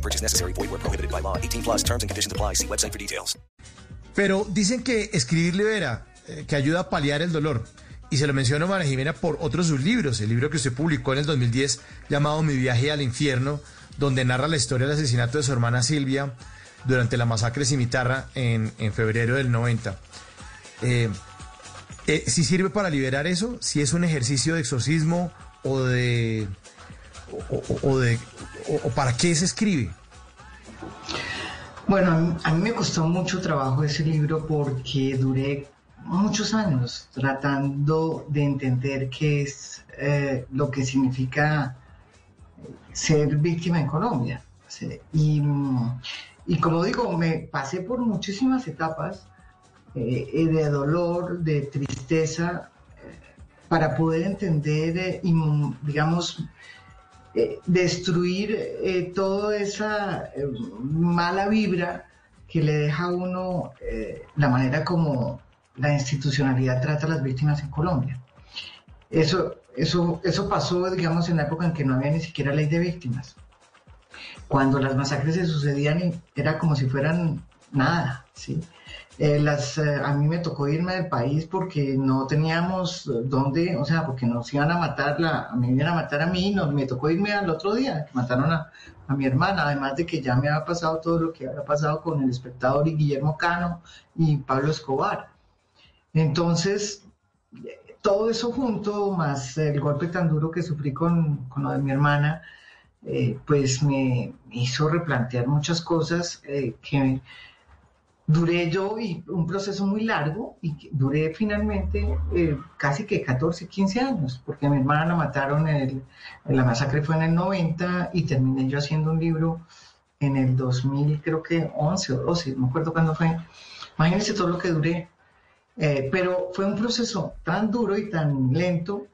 No purchase necessary. Void where prohibited by law. 18 plus terms and conditions apply. See website for details. Pero dicen que escribir libera, eh, que ayuda a paliar el dolor. Y se lo menciono a María Jimena por otros sus libros. El libro que usted publicó en el 2010 llamado Mi viaje al infierno, donde narra la historia del asesinato de su hermana Silvia durante la masacre Cimitarra en, en febrero del 90. Eh, eh, si sirve para liberar eso, si es un ejercicio de exorcismo o de... o de o- para qué se escribe. Bueno, a mí, me costó mucho trabajo ese libro porque duré muchos años tratando de entender qué es eh, lo que significa ser víctima en Colombia. Y, y como digo, me pasé por muchísimas etapas eh, eh, de dolor, de tristeza, eh, para poder entender eh, y, digamos, eh, destruir eh, toda esa eh, mala vibra que le deja a uno eh, la manera como la institucionalidad trata a las víctimas en Colombia. Eso, eso, eso pasó, digamos, en la época en que no había ni siquiera ley de víctimas. Cuando las masacres se sucedían era como si fueran nada, ¿sí? Eh, las, eh, a mí me tocó irme del país porque no teníamos dónde, o sea, porque nos iban a matar, la, mí iban a matar a mí, no, me tocó irme al otro día, que mataron a, a mi hermana, además de que ya me había pasado todo lo que había pasado con el espectador y Guillermo Cano y Pablo Escobar. Entonces, todo eso junto, más el golpe tan duro que sufrí con, con lo de mi hermana, eh, pues me hizo replantear muchas cosas que duré yo y un proceso muy largo y duré finalmente eh, casi que 14, 15 años, porque mi hermana la mataron, en, el- la masacre fue en el 90 y terminé yo haciendo un libro en el 2000, creo que 11 o 12, no me acuerdo cuándo fue. Imagínense todo lo que duré. Eh, pero fue un proceso tan duro y tan lento.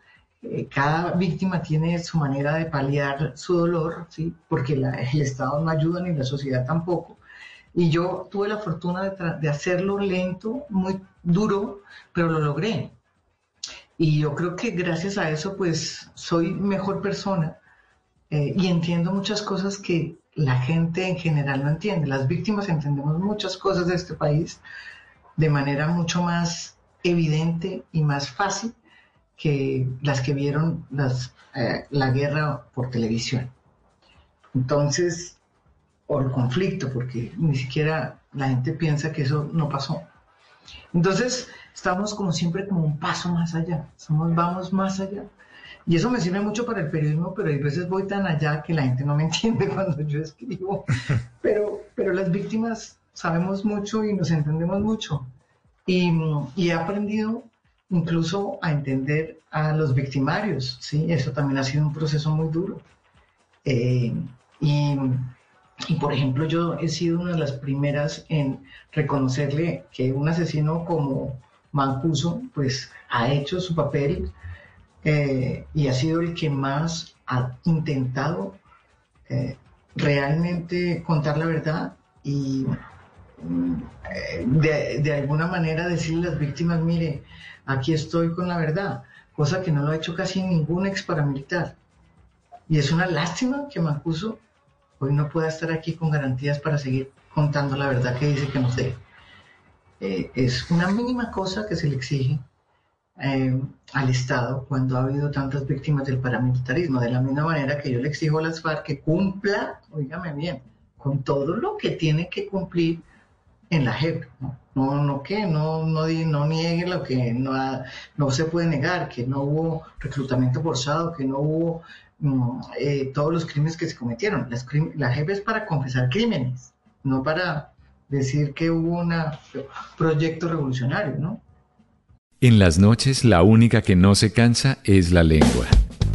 eh, cada víctima tiene su manera de paliar su dolor, ¿sí? porque la- el Estado no ayuda ni la sociedad tampoco. Y yo tuve la fortuna de, hacerlo lento, muy duro, pero lo logré. Y yo creo que gracias a eso, pues soy mejor persona eh, y entiendo muchas cosas que la gente en general no entiende. Las víctimas entendemos muchas cosas de este país de manera mucho más evidente y más fácil que las que vieron eh, la guerra por televisión. Entonces, o el conflicto, porque ni siquiera la gente piensa que eso no pasó. Entonces, estamos como siempre como un paso más allá, somos, vamos más allá. Y eso me sirve mucho para el periodismo, pero hay veces voy tan allá que la gente no me entiende cuando yo escribo. Pero, pero las víctimas sabemos mucho y nos entendemos mucho. Y, y he aprendido incluso a entender a los victimarios, ¿sí? Eso también ha sido un proceso muy duro. Eh, y, y, por ejemplo, yo he sido una de las primeras en reconocerle que un asesino como Mancuso, pues ha hecho su papel eh, y ha sido el que más ha intentado eh, realmente contar la verdad y eh, de, de alguna manera decirle a las víctimas, mire, aquí estoy con la verdad, cosa que no lo ha hecho casi ningún ex paramilitar. Y es una lástima que Mancuso hoy no pueda estar aquí con garantías para seguir contando la verdad que dice que nos dé. Eh, es una mínima cosa que se le exige eh, al Estado cuando ha habido tantas víctimas del paramilitarismo, de la misma manera que yo le exijo a las FARC que cumpla, oígame bien, con todo lo que tiene que cumplir en la JEP. No, no, no no, no, no niegue lo que no, no se puede negar, que no hubo reclutamiento forzado, que no hubo mm, eh, todos los crímenes que se cometieron. Las la JEP es para confesar crímenes, no para decir que hubo un proyecto revolucionario, ¿no? En las noches la única que no se cansa es la lengua.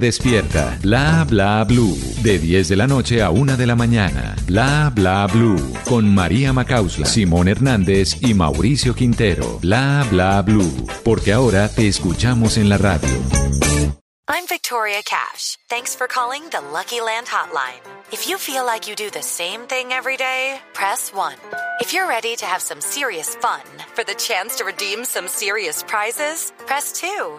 despierta. Bla Bla Blue, de 10 de la noche a 1 de la mañana. Bla Bla Blue, con María Macausla, Simón Hernández y Mauricio Quintero. Bla Bla Blue, porque ahora te escuchamos en la radio. I'm Victoria Cash. Thanks for calling the Lucky Land Hotline. If you feel like you do the same thing every day, press 1. If you're ready to have some serious fun for the chance to redeem some serious prizes, press 2.